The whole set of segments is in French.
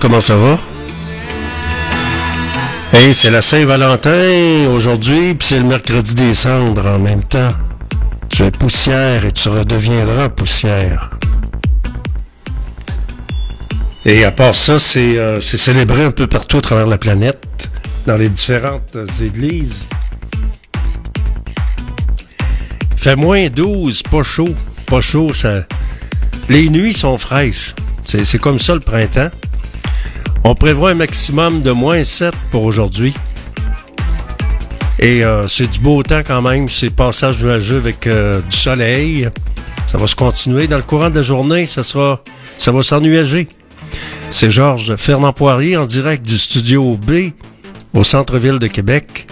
Comment ça va? Hey, c'est la Saint-Valentin aujourd'hui, puis c'est le mercredi des cendres en même temps. Tu es poussière et tu redeviendras poussière. Et à part ça, c'est euh, célébré un peu partout à travers la planète, dans les différentes euh, églises. Il fait moins 12, pas chaud. Pas chaud, ça. Les nuits sont fraîches. C'est comme ça le printemps. On prévoit un maximum de moins 7 pour aujourd'hui. Et euh, c'est du beau temps quand même. C'est passage nuageux avec euh, du soleil. Ça va se continuer. Dans le courant de la journée, ça sera, ça va s'ennuager. C'est Georges Fernand Poirier en direct du studio B au centre-ville de Québec.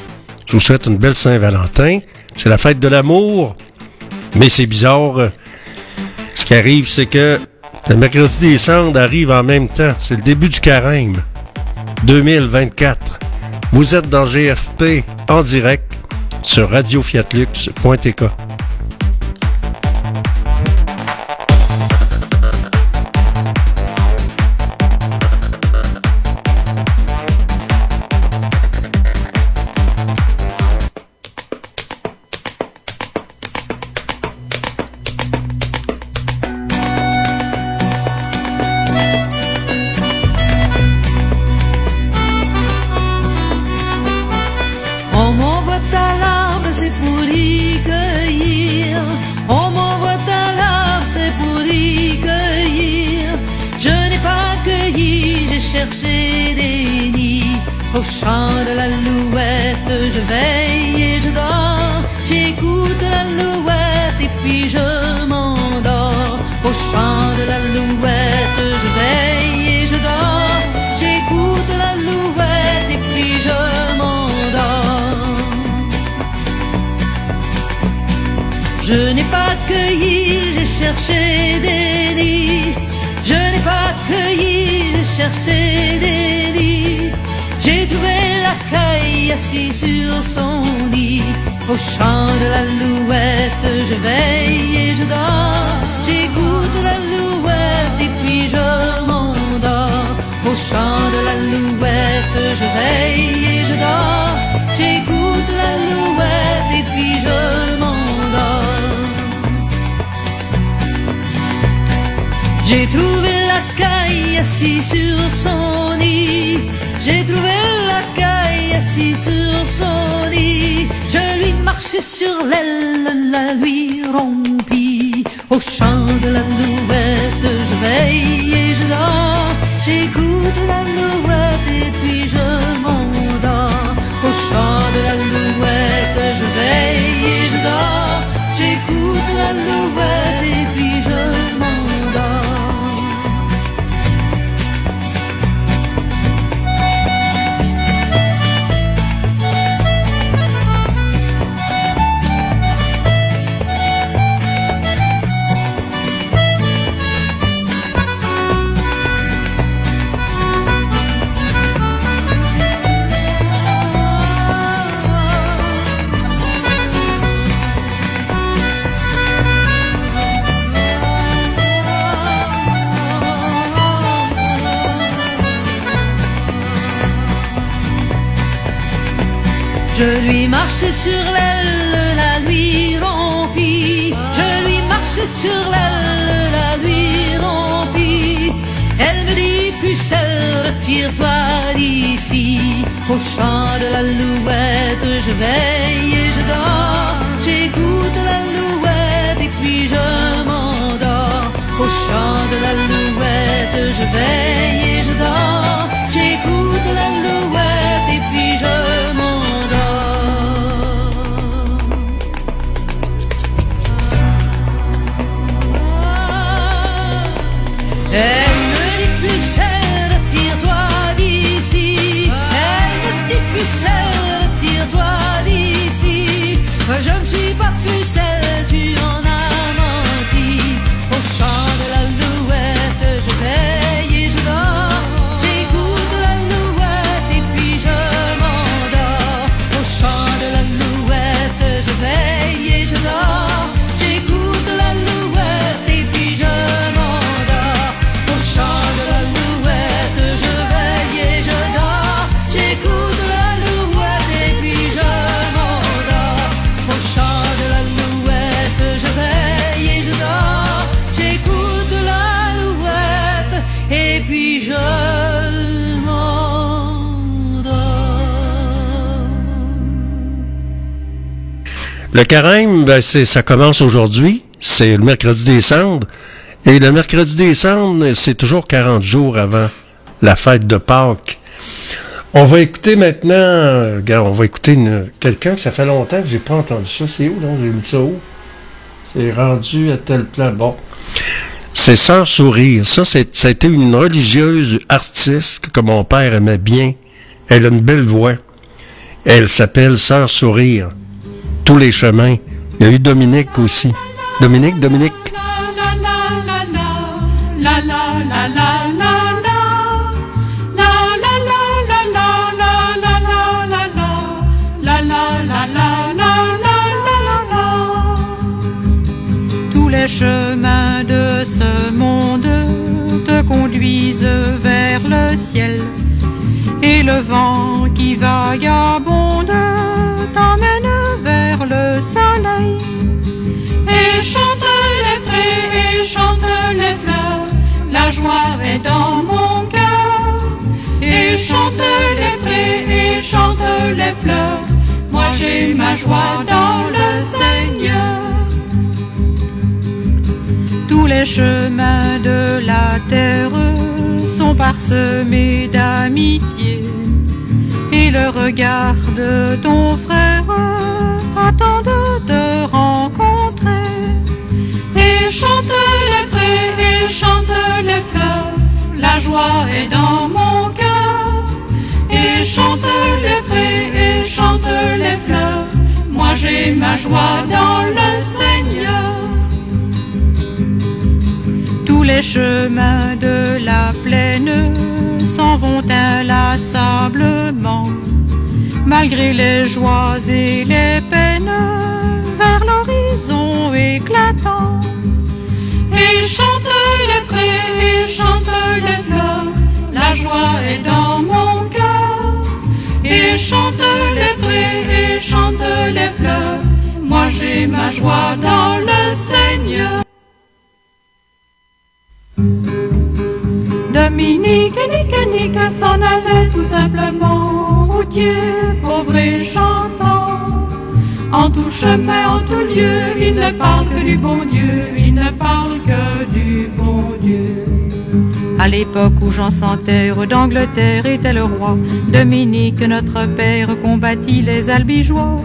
Je vous souhaite une belle Saint-Valentin. C'est la fête de l'amour. Mais c'est bizarre. Ce qui arrive, c'est que le mercredi des cendres arrive en même temps. C'est le début du carême. 2024. Vous êtes dans GFP en direct sur radiofiatlux.tk. Je n'ai pas cueilli, j'ai cherché des nids. Je n'ai pas cueilli, j'ai cherché des nids. J'ai trouvé la caille assis sur son lit. Au chant de la louette, je veille et je dors. J'écoute la louette et puis je m'endors. Au chant de la louette, je veille J'ai trouvé la caille assis sur son nid. J'ai trouvé la caille assis sur son nid. Je lui marchais sur l'aile, la lui rompis. Au chant de la louette, je veille et je dors. J'écoute la louette et puis je m'endors. Au chant de la louette, je veille et je dors. J'écoute la louette Je lui marchais sur l'aile, la lui rompis. Je lui marchais sur l'aile, la lui rompis. Elle me dit, pucelle, retire-toi d'ici. Au chant de la louette, je veille et je dors. J'écoute la louette et puis je m'endors. Au chant de la louette, je veille Le carême, ben, ça commence aujourd'hui. C'est le mercredi des cendres. Et le mercredi des cendres, c'est toujours 40 jours avant la fête de Pâques. On va écouter maintenant, on va écouter quelqu'un que ça fait longtemps que j'ai pas entendu ça. C'est où, donc? J'ai mis ça où? C'est rendu à tel plan. Bon. C'est Sœur Sourire. Ça, c'est, une religieuse artiste que mon père aimait bien. Elle a une belle voix. Elle s'appelle Sœur Sourire. Tous les chemins. Il y a eu Dominique aussi. Dominique, Dominique. Tous les chemins de ce monde te conduisent vers le ciel et le vent qui vagabonde t'emmène le soleil et chante les prés et chante les fleurs. La joie est dans mon cœur et chante les prés et chante les fleurs. Moi j'ai ma joie dans le Seigneur. Tous les chemins de la terre sont parsemés d'amitié et le regard de ton frère attend de te rencontrer. Et chante les prés et chante les fleurs. La joie est dans mon cœur. Et chante les prés et chante les fleurs. Moi j'ai ma joie dans le Seigneur. Tous les chemins de la plaine s'en vont inlassablement, malgré les joies et les peines, vers l'horizon éclatant. Et chante les prés et chante les fleurs, la joie est dans mon cœur. Et chante les prés et chante les fleurs, moi j'ai ma joie dans le Seigneur. Dominique Nick s'en allaient tout simplement, routier, pauvre et. En tout chemin, en tout lieu, il ne parle que du bon Dieu, il ne parle que du bon Dieu. À l'époque où Jean sans terre d'Angleterre était le roi, Dominique, notre père, combattit les albigeois.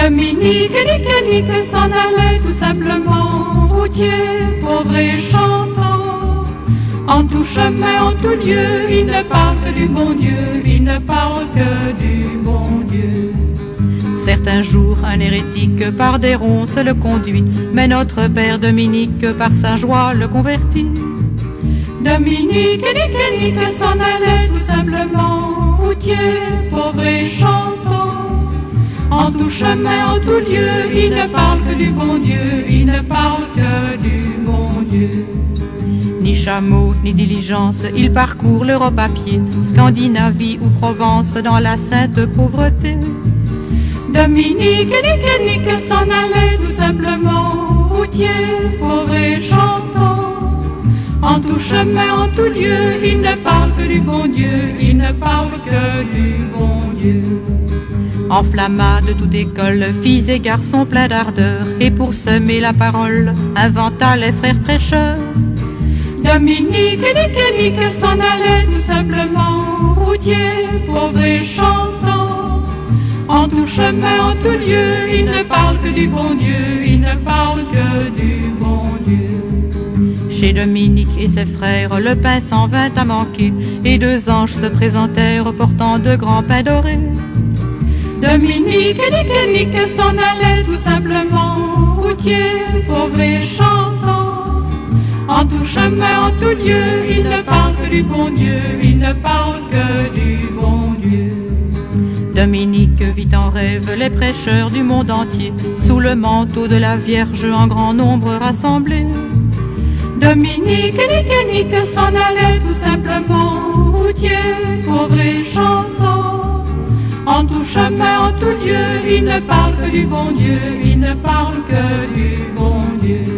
Dominique et Nick s'en allaient tout simplement, routier, pauvre et chantant. En tout chemin, en tout lieu, il ne parle que du bon Dieu, il ne parle que du bon Dieu. Certains jours, un hérétique par des ronces le conduit, mais notre père Dominique par sa joie le convertit. Dominique et Nick s'en allait tout simplement, routier, pauvre et chantant. En tout chemin, en tout lieu, il ne parle que du bon Dieu, il ne parle que du bon Dieu. Ni chameau, ni diligence, il parcourt l'Europe à pied, Scandinavie ou Provence dans la sainte pauvreté. Dominique et Nick s'en allait tout simplement, routier, pauvre et chantant. En tout chemin, en tout lieu, il ne parle que du bon Dieu, il ne parle que du bon Dieu. Enflamma de toute école, filles et garçons pleins d'ardeur, et pour semer la parole, inventa les frères prêcheurs. Dominique et Nick et Nick s'en allaient tout simplement, routier, pauvre et chantant. En tout chemin, en tout lieu, il ne parle que du bon Dieu, il ne parle que du bon Dieu. Chez Dominique et ses frères, le pain s'en vint à manquer, et deux anges se présentèrent portant de grands pains dorés. Dominique et et Nick s'en allaient tout simplement, routier, pauvre et chantant. En tout chemin, en tout lieu, il ne parle que du bon Dieu, il ne parle que du bon Dieu. Dominique vit en rêve les prêcheurs du monde entier, sous le manteau de la Vierge en grand nombre rassemblés. Dominique et Nick s'en allaient tout simplement, routier, pauvre et chantant. En tout chemin, en tout lieu, il ne parle que du bon Dieu, il ne parle que du bon Dieu.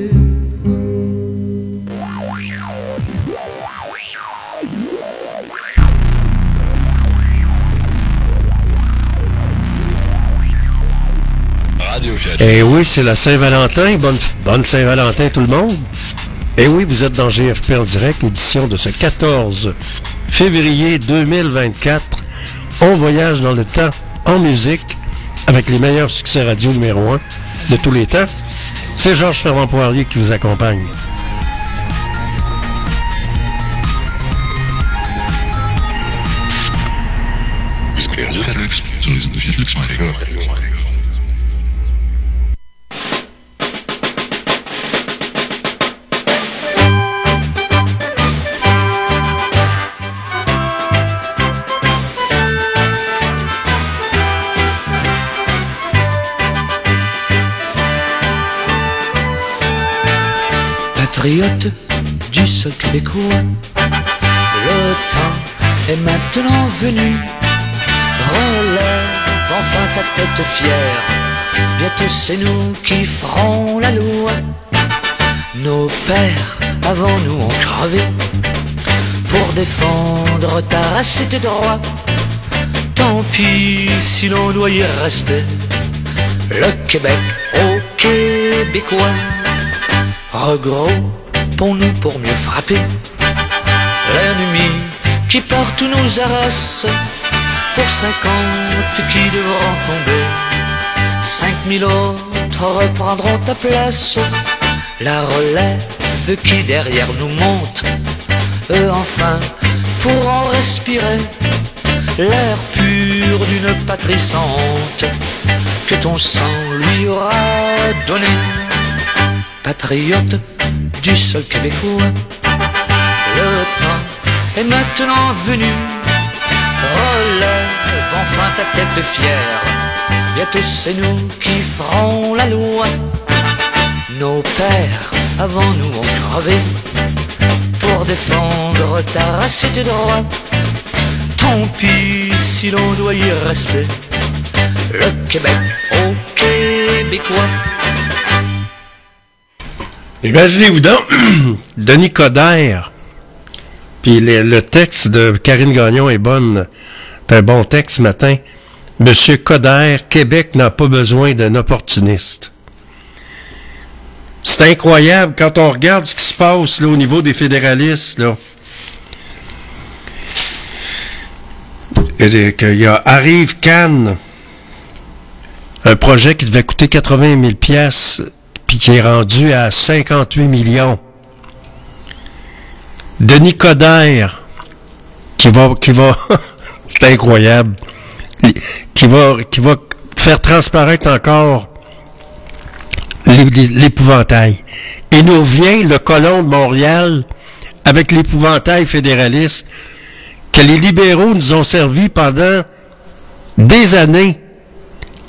Eh oui, c'est la Saint-Valentin. Bonne, bonne Saint-Valentin tout le monde. Eh oui, vous êtes dans GFP en direct, édition de ce 14 février 2024. On voyage dans le temps en musique avec les meilleurs succès radio numéro 1 de tous les temps. C'est Georges Ferrand Poirier qui vous accompagne. Patriote du sol québécois, le temps est maintenant venu. Relève enfin ta tête fière, bientôt c'est nous qui ferons la loi. Nos pères avant nous ont crevé pour défendre ta race et tes droits. Tant pis si l'on doit y rester. Le Québec au Québécois. Regroupons-nous pour mieux frapper l'ennemi qui partout nous harasse. Pour cinquante qui devront tomber, cinq mille autres reprendront ta place. La relève qui derrière nous monte, eux enfin pourront respirer l'air pur d'une patrie sans que ton sang lui aura donné patriote du sol québécois. Le temps est maintenant venu, relève enfin ta tête fière. Bientôt c'est nous qui ferons la loi. Nos pères avant nous ont crevé pour défendre ta race et tes droits. Tant pis si l'on doit y rester. Le Québec au Québécois. Imaginez-vous donc, Denis Coderre, puis le, texte de Karine Gagnon est bonne, c'est un bon texte ce matin. Monsieur Coderre, Québec n'a pas besoin d'un opportuniste. C'est incroyable quand on regarde ce qui se passe au niveau des fédéralistes. Là. Qu'il y a Arrive Cannes, un projet qui devait coûter 80 000 pièces puis qui est rendu à 58 millions. Denis Coderre, qui va, qui va, c'est incroyable, qui va, qui va faire transparaître encore l'épouvantail. Il nous vient le colon de Montréal avec l'épouvantail fédéraliste que les libéraux nous ont servi pendant des années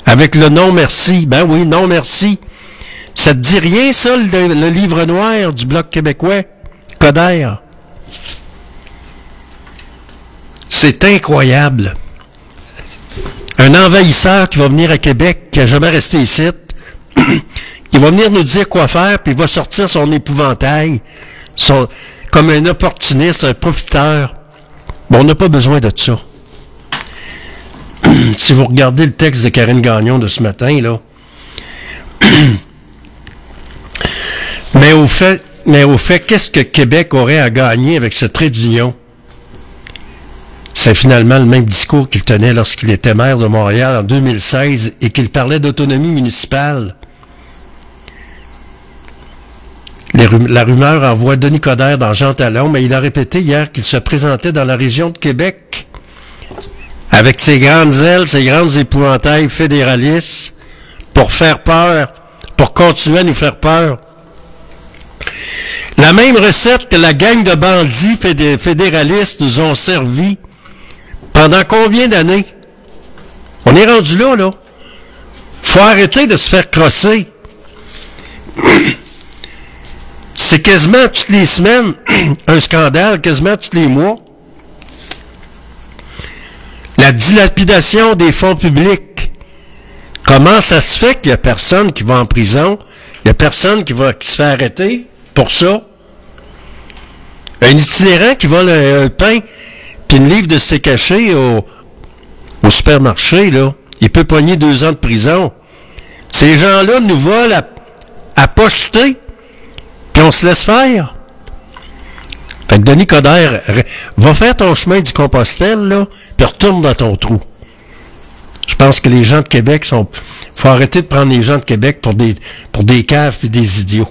avec le non merci. Ben oui, non merci. Ça te dit rien, ça, le, livre noir du Bloc québécois? Coder. C'est incroyable. Un envahisseur qui va venir à Québec, qui n'a jamais resté ici, il va venir nous dire quoi faire, puis il va sortir son épouvantail, comme un opportuniste, un profiteur. Bon, on n'a pas besoin de ça. si vous regardez le texte de Karine Gagnon de ce matin, là, mais au fait, mais au fait, qu'est-ce que Québec aurait à gagner avec cette trait d'union? C'est finalement le même discours qu'il tenait lorsqu'il était maire de Montréal en 2016 et qu'il parlait d'autonomie municipale. La rumeur envoie Denis Coderre dans Jean Talon, mais il a répété hier qu'il se présentait dans la région de Québec avec ses grandes ailes, ses grandes épouvantails fédéralistes pour faire peur, pour continuer à nous faire peur. La même recette que la gang de bandits fédé- fédéralistes nous ont servi pendant combien d'années? On est rendu là, là. Faut arrêter de se faire crosser. C'est quasiment toutes les semaines un scandale, quasiment tous les mois. La dilapidation des fonds publics. Comment ça se fait qu'il n'y a personne qui va en prison? Il n'y a personne qui va qui se fait arrêter? Pour ça? Un itinérant qui vole un, pain puis une livre de ses cachets au, supermarché, là, il peut pogner deux ans de prison. Ces gens-là nous volent à, à pocheter, puis on se laisse faire. Fait que Denis Coderre, re- va faire ton chemin du Compostelle, là, puis retourne dans ton trou. Je pense que les gens de Québec sont... faut arrêter de prendre les gens de Québec pour des, pour des caves et des idiots.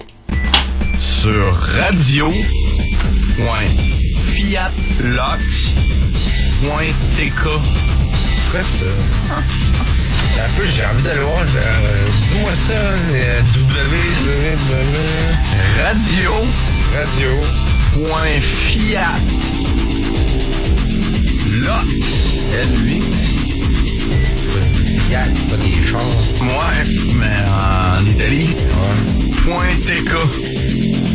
Sur radio.fiatlox.tk. Après ça? Un peu, j'ai envie d'aller voir. euh, Dis-moi ça, euh, www. Radio. Radio. Point Fiat. Lox. L8. Des chars. Ouais, mais en Italie. Point TK.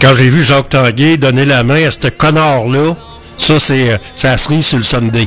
Quand j'ai vu Jacques Tanguay donner la main à ce connard-là, ça, c'est euh, la cerise sur le Sunday.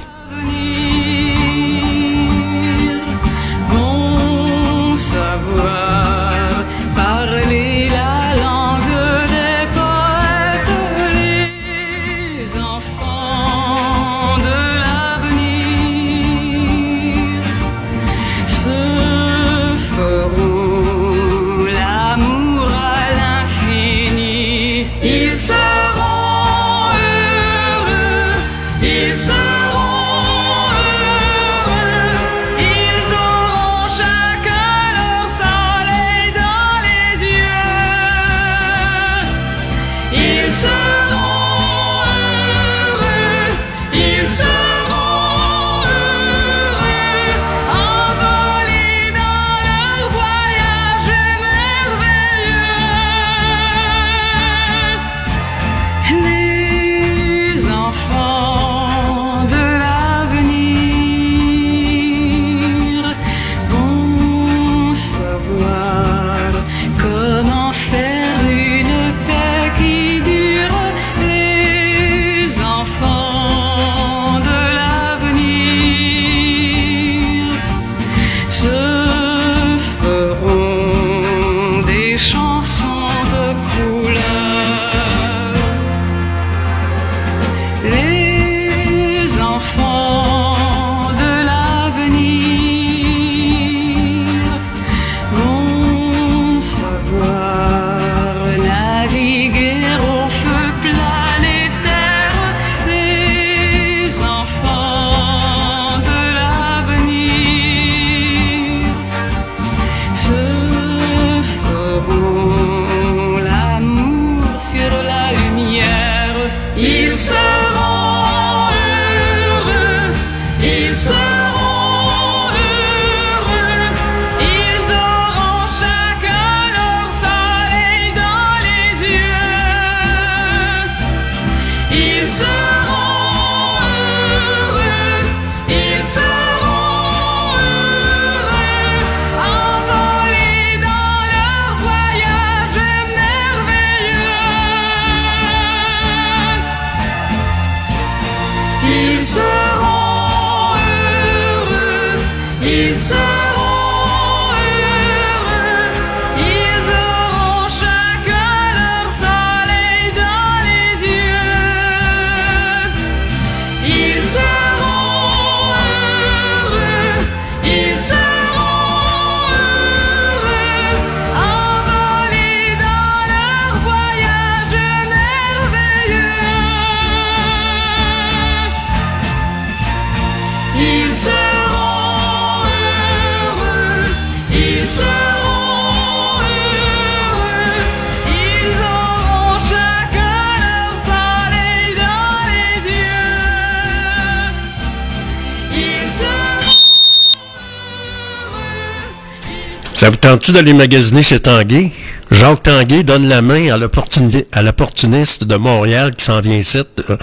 Ça vous tente-tu d'aller magasiner chez Tanguay? Jacques Tanguay donne la main à l'opportuni- à l'opportuniste de Montréal qui s'en vient ici. Euh,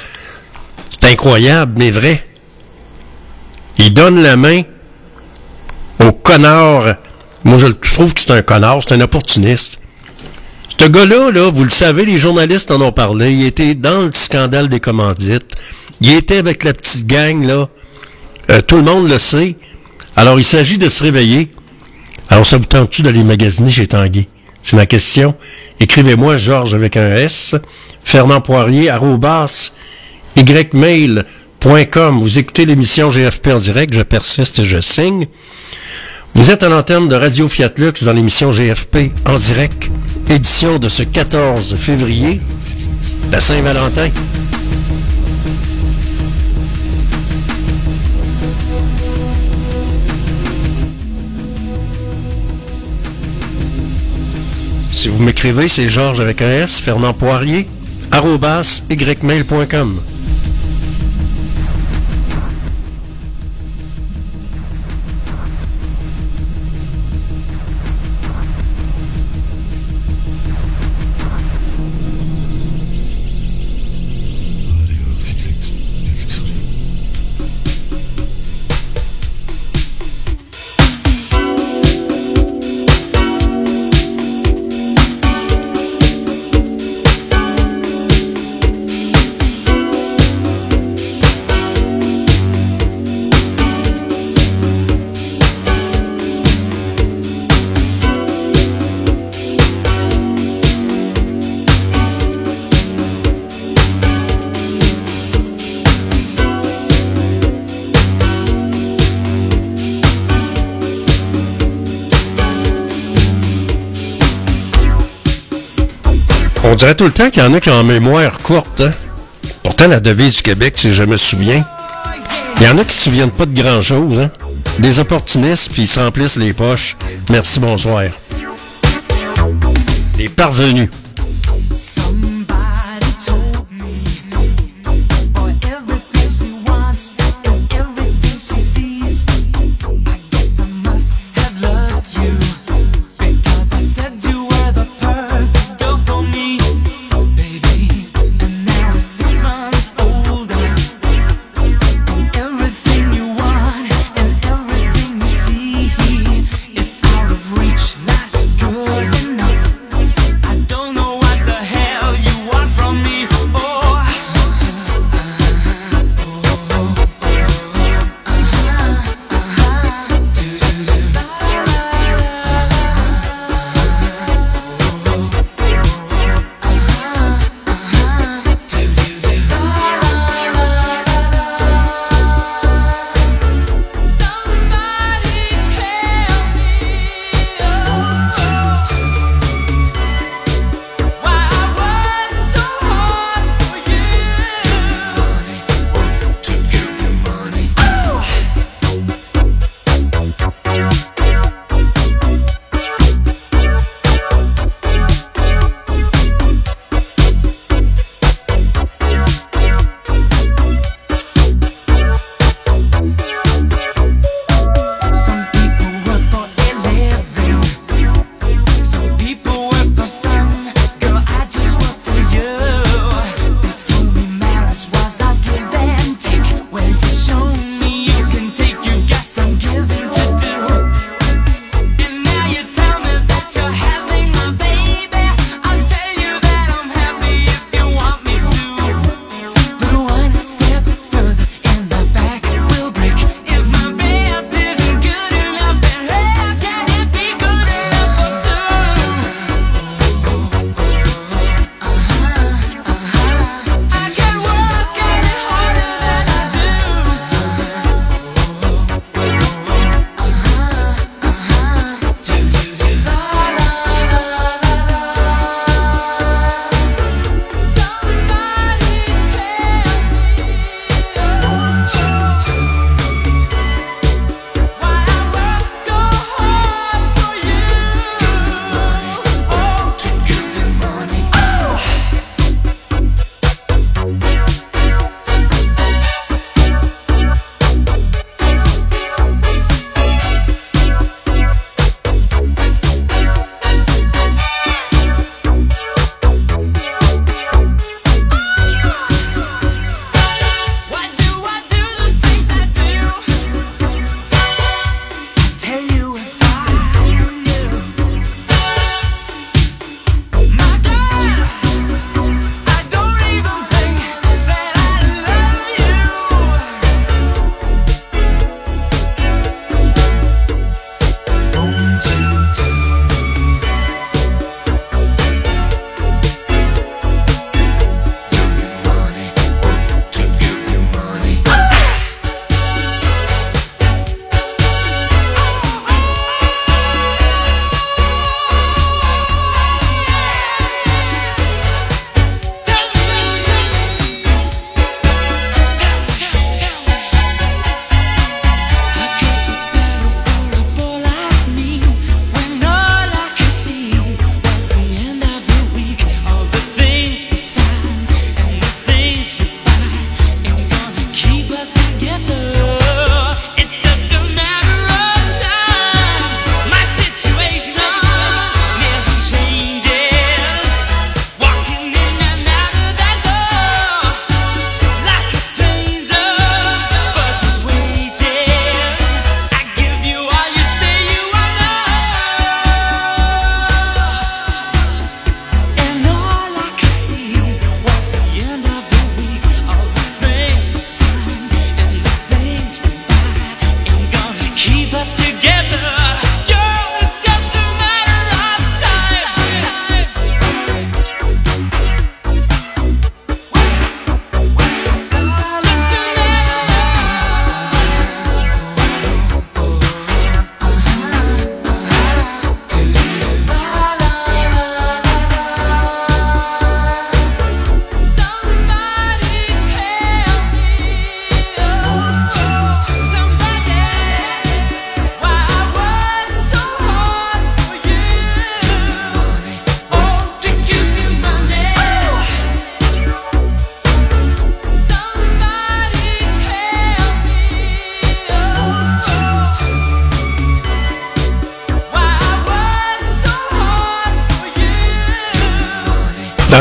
C'est incroyable, mais vrai. Il donne la main au connard. Moi, je trouve que c'est un connard, c'est un opportuniste. Ce gars-là, là, vous le savez, les journalistes en ont parlé. Il était dans le scandale des commandites. Il était avec la petite gang, là. Euh, tout le monde le sait. Alors, il s'agit de se réveiller. Alors, ça vous tente-tu d'aller magasiner chez Tanguy? C'est ma question. Écrivez-moi, Georges, avec un S, Fernand Poirier, arrobas, ymail.com. Vous écoutez l'émission GFP en direct, je persiste et je signe. Vous êtes à l'antenne de Radio Fiat Lux dans l'émission GFP en direct, édition de ce 14 février, la Saint-Valentin. Si vous m'écrivez, c'est Georges avec un S, Fernand Poirier, arrobas, ymail.com. dirait tout le temps qu'il y en a qui ont mémoire courte. hein. Pourtant, la devise du Québec, c'est je me souviens. Il y en a qui se souviennent pas de grand-chose. Hein? Des opportunistes, puis ils se remplissent les poches. Merci, bonsoir. Les parvenus.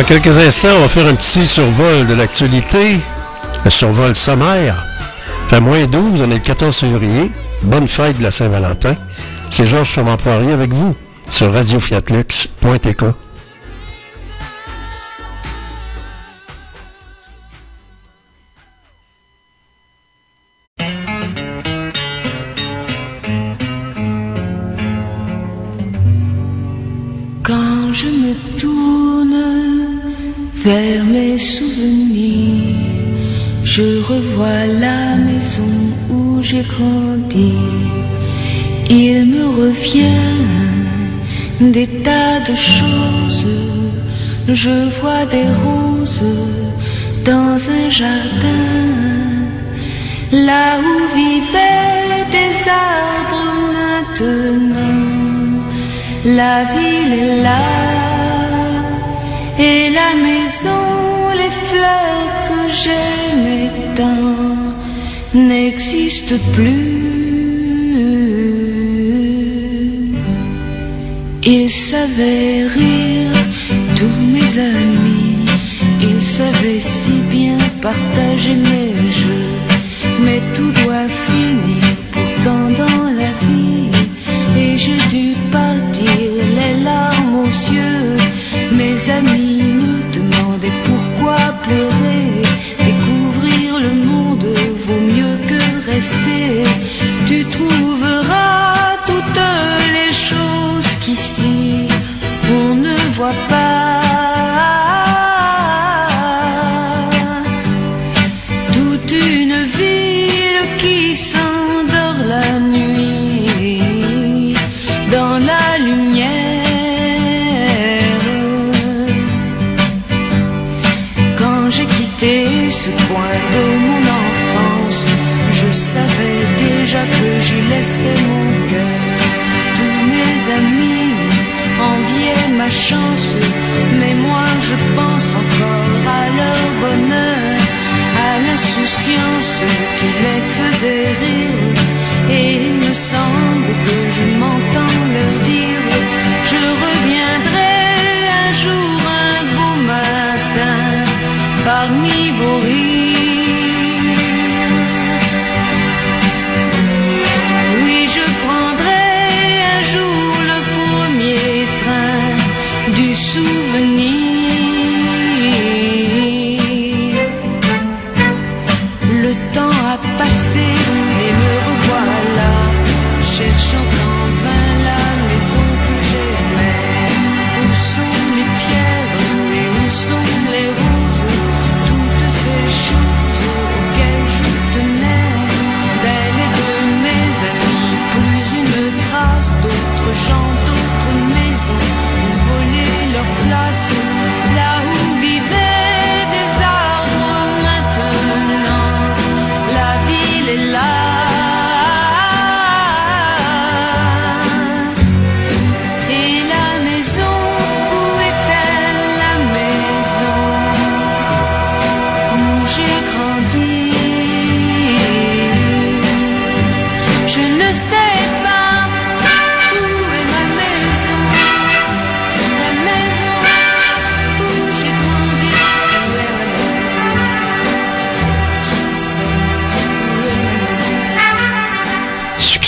Quelques instants, on va faire un petit survol de l'actualité, un survol sommaire. Fait moins 12, on est le 14 février. Bonne fête de la Saint-Valentin. C'est Georges Fernand Poirier avec vous sur radiofiatlux.tk. des tas de choses. Je vois des roses dans un jardin, là où vivaient des arbres maintenant. La ville est là et la maison, les fleurs que j'aimais tant n'existent plus. Ils savaient rire, tous mes amis, ils savaient si bien partager mes jeux, mais tout doit finir pourtant dans la vie. Et j'ai dû partir les larmes aux yeux. Mes amis mais moi je pense encore à leur bonheur, à l'insouciance qui les faisait rire. Et il me semble que je m'entends leur dire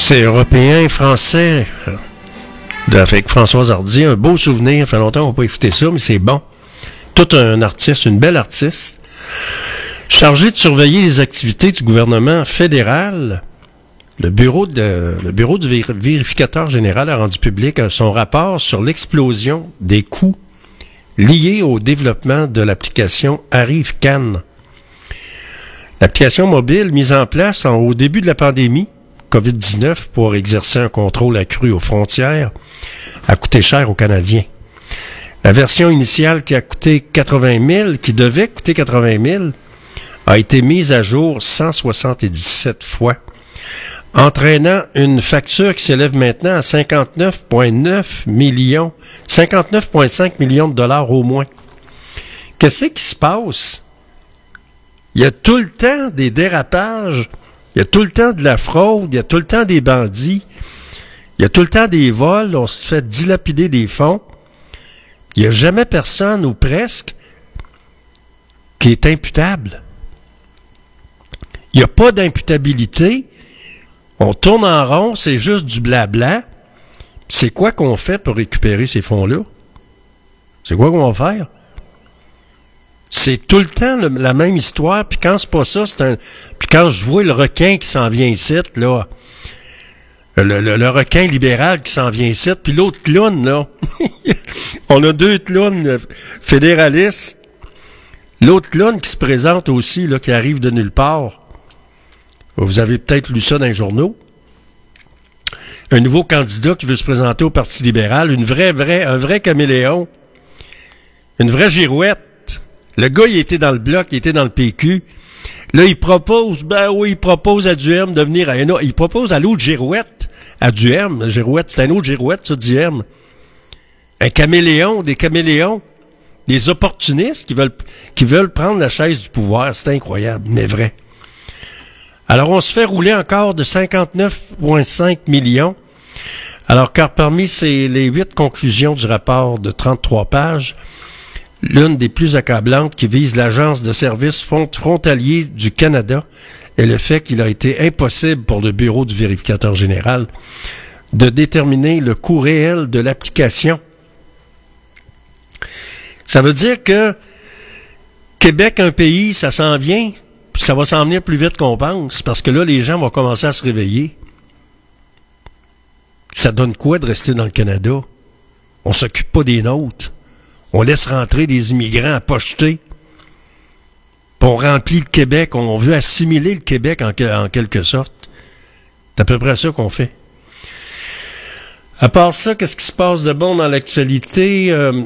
Succès européen, français, euh, avec Françoise Hardy. Un beau souvenir. Ça fait longtemps qu'on n'a pas écouté ça, mais c'est bon. Tout un artiste, une belle artiste. Chargé de surveiller les activités du gouvernement fédéral, le bureau, de, le bureau du vér- vérificateur général a rendu public son rapport sur l'explosion des coûts liés au développement de l'application Arrive Cannes. L'application mobile mise en place au début de la pandémie COVID-19 pour exercer un contrôle accru aux frontières a coûté cher aux Canadiens. La version initiale qui a coûté 80 000, qui devait coûter 80 000, a été mise à jour 177 fois, entraînant une facture qui s'élève maintenant à 59,9 millions, 59,5 millions de dollars au moins. Qu'est-ce qui se passe? Il y a tout le temps des dérapages, il y a tout le temps de la fraude, il y a tout le temps des bandits, il y a tout le temps des vols, on se fait dilapider des fonds. Il n'y a jamais personne, ou presque, qui est imputable. Il n'y a pas d'imputabilité. On tourne en rond, c'est juste du blabla. C'est quoi qu'on fait pour récupérer ces fonds-là? C'est quoi qu'on va faire? C'est tout le temps la même histoire, puis quand c'est pas ça, c'est un... Puis quand je vois le requin qui s'en vient ici, là, le requin libéral qui s'en vient ici, puis l'autre clown, là, on a deux clowns euh, fédéralistes, l'autre clown qui se présente aussi, là, qui arrive de nulle part. Vous avez peut-être lu ça dans les journaux. Un nouveau candidat qui veut se présenter au Parti libéral, une vraie, vraie, un vrai caméléon, une vraie girouette. Le gars, il était dans le bloc, il était dans le PQ. Là, il propose, ben oui, il propose à Duhem de venir à autre- Il propose à l'autre Girouette, à Duhem. Girouette, c'est un autre Girouette, ça, Duhem. Un caméléon, des caméléons. Des opportunistes qui veulent, qui veulent prendre la chaise du pouvoir. C'est incroyable, mais vrai. Alors, on se fait rouler encore de 59,5 millions. Alors, car parmi ces, les huit conclusions du rapport de 33 pages, L'une des plus accablantes qui vise l'Agence de services front- frontaliers du Canada est le fait qu'il a été impossible pour le Bureau du vérificateur général de déterminer le coût réel de l'application. Ça veut dire que Québec, un pays, ça s'en vient, ça va s'en venir plus vite qu'on pense, parce que là, les gens vont commencer à se réveiller. Ça donne quoi de rester dans le Canada? On s'occupe pas des nôtres. On laisse rentrer des immigrants à pocheter. On remplit le Québec. On veut assimiler le Québec en quelque sorte. C'est à peu près ça qu'on fait. À part ça, qu'est-ce qui se passe de bon dans l'actualité? Euh,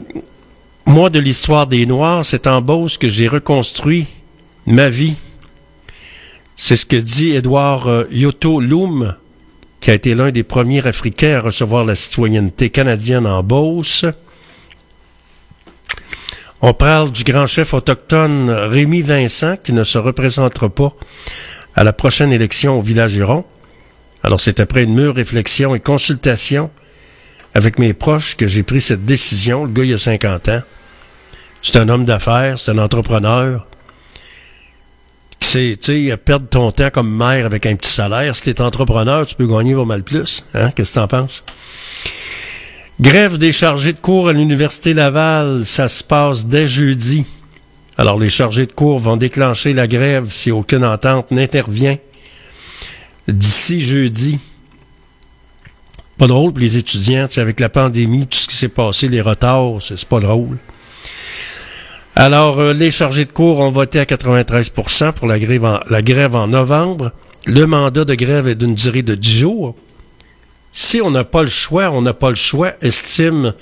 moi, de l'histoire des Noirs, c'est en Beauce que j'ai reconstruit ma vie. C'est ce que dit Édouard euh, Yoto Loum, qui a été l'un des premiers Africains à recevoir la citoyenneté canadienne en Beauce. On parle du grand chef autochtone Rémi Vincent qui ne se représentera pas à la prochaine élection au village Huron. Alors c'est après une mûre réflexion et consultation avec mes proches que j'ai pris cette décision. Le gars, il a 50 ans. C'est un homme d'affaires, c'est un entrepreneur. tu sais, perdre ton temps comme maire avec un petit salaire. Si t'es entrepreneur, tu peux gagner pas mal plus. Hein? Qu'est-ce que t'en penses? Grève des chargés de cours à l'Université Laval, ça se passe dès jeudi. Alors les chargés de cours vont déclencher la grève si aucune entente n'intervient d'ici jeudi. Pas drôle pour les étudiants, avec la pandémie, tout ce qui s'est passé, les retards, c'est c'est pas drôle. Alors, euh, les chargés de cours ont voté à 93% pour la grève, en, la grève en novembre. Le mandat de grève est d'une durée de 10 jours. Si on n'a pas le choix, on n'a pas le choix, estime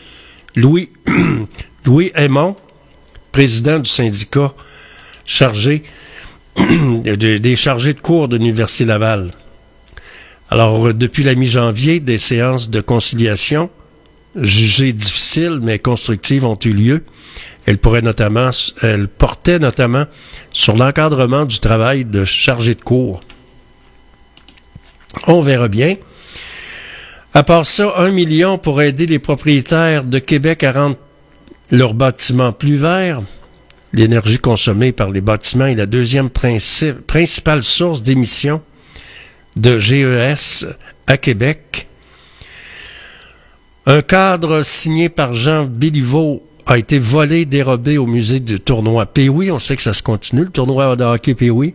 Louis, Louis Aymon, président du syndicat chargé de- des chargés de cours de l'Université Laval. Alors, euh, depuis la mi-janvier, des séances de conciliation jugées difficiles mais constructives ont eu lieu. Elle pourrait notamment, notamment sur l'encadrement du travail de chargé de cours. On verra bien. À part ça, un million pour aider les propriétaires de Québec à rendre leurs bâtiments plus verts. L'énergie consommée par les bâtiments est la deuxième princi- principale source d'émissions de GES à Québec. Un cadre signé par Jean Béliveau a été volé, dérobé au musée du tournoi Péoui. On sait que ça se continue, le tournoi de hockey Péoui.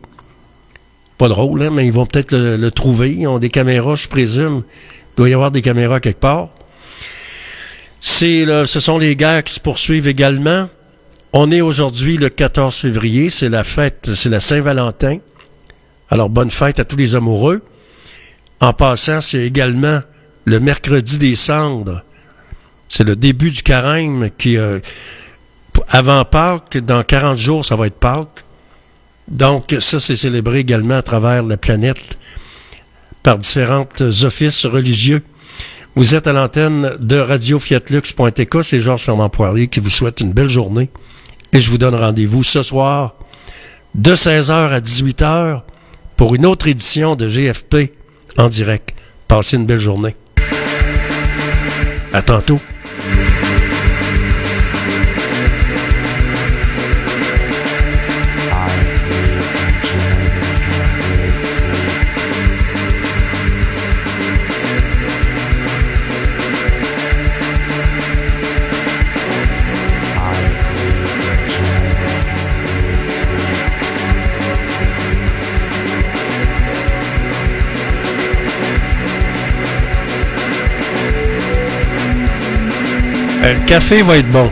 Pas drôle, hein, mais ils vont peut-être le, le trouver. Ils ont des caméras, je présume. Il doit y avoir des caméras quelque part. C'est ce sont les guerres qui se poursuivent également. On est aujourd'hui le 14 février, c'est la fête, c'est la Saint-Valentin. Alors bonne fête à tous les amoureux. En passant, c'est également le mercredi des cendres. C'est le début du carême qui euh, avant Pâques, dans 40 jours, ça va être Pâques. Donc ça c'est célébré également à travers la planète par différents offices religieux. Vous êtes à l'antenne de Radio Fiatlux.tk, c'est Georges Fernand Poirier qui vous souhaite une belle journée et je vous donne rendez-vous ce soir de 16h à 18h pour une autre édition de GFP en direct. Passez une belle journée. À tantôt. Le café va être bon.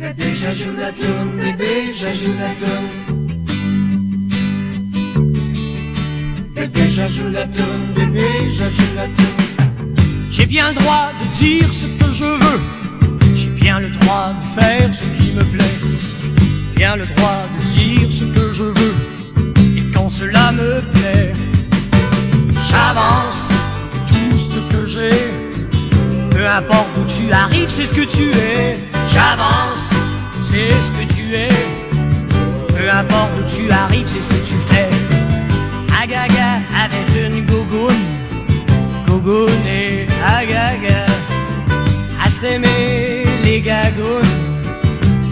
Bébé, j'ajoute la tourne, bébé, j'ajoute la tourne. Bébé, j'ajoute la bébé, j'ajoute la. J'ai bien le droit de dire ce que je veux. J'ai bien le droit de faire ce qui me plaît. Bien le droit de dire ce que je veux. Et quand cela me plaît, j'avance tout ce que j'ai. Peu importe où tu arrives, c'est ce que tu es. J'avance, c'est ce que tu es. Peu importe où tu arrives, c'est ce que tu fais. Agaga avait une gogoune, gogoune et agaga. À s'aimer les gagounes,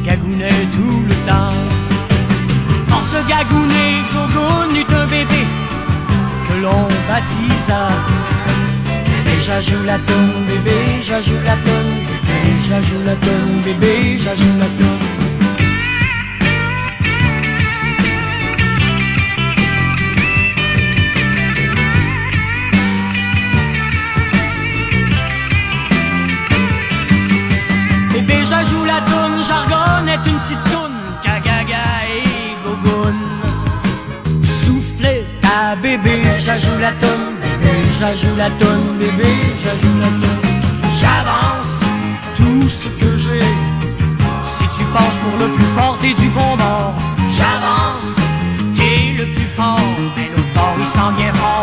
gagounait tout le temps. Force de gagouner, gogoune eut un bébé que l'on baptisa. Et j'ajoute la tonne, bébé, j'ajoute la tonne, bébé, j'ajoute la tonne, bébé, j'ajoute la tonne. est une petite toune, cagaga et gogoune. Soufflez ta bébé, j'ajoute la tonne, bébé, j'ajoute la tonne, bébé, j'ajoute la tonne. J'avance tout ce que j'ai. Si tu penses pour le plus fort, t'es du bon bord. J'avance, t'es le plus fort, mais le bord il s'en vient.